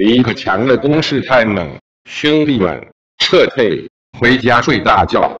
李克强的攻势太猛，兄弟们撤退，回家睡大觉。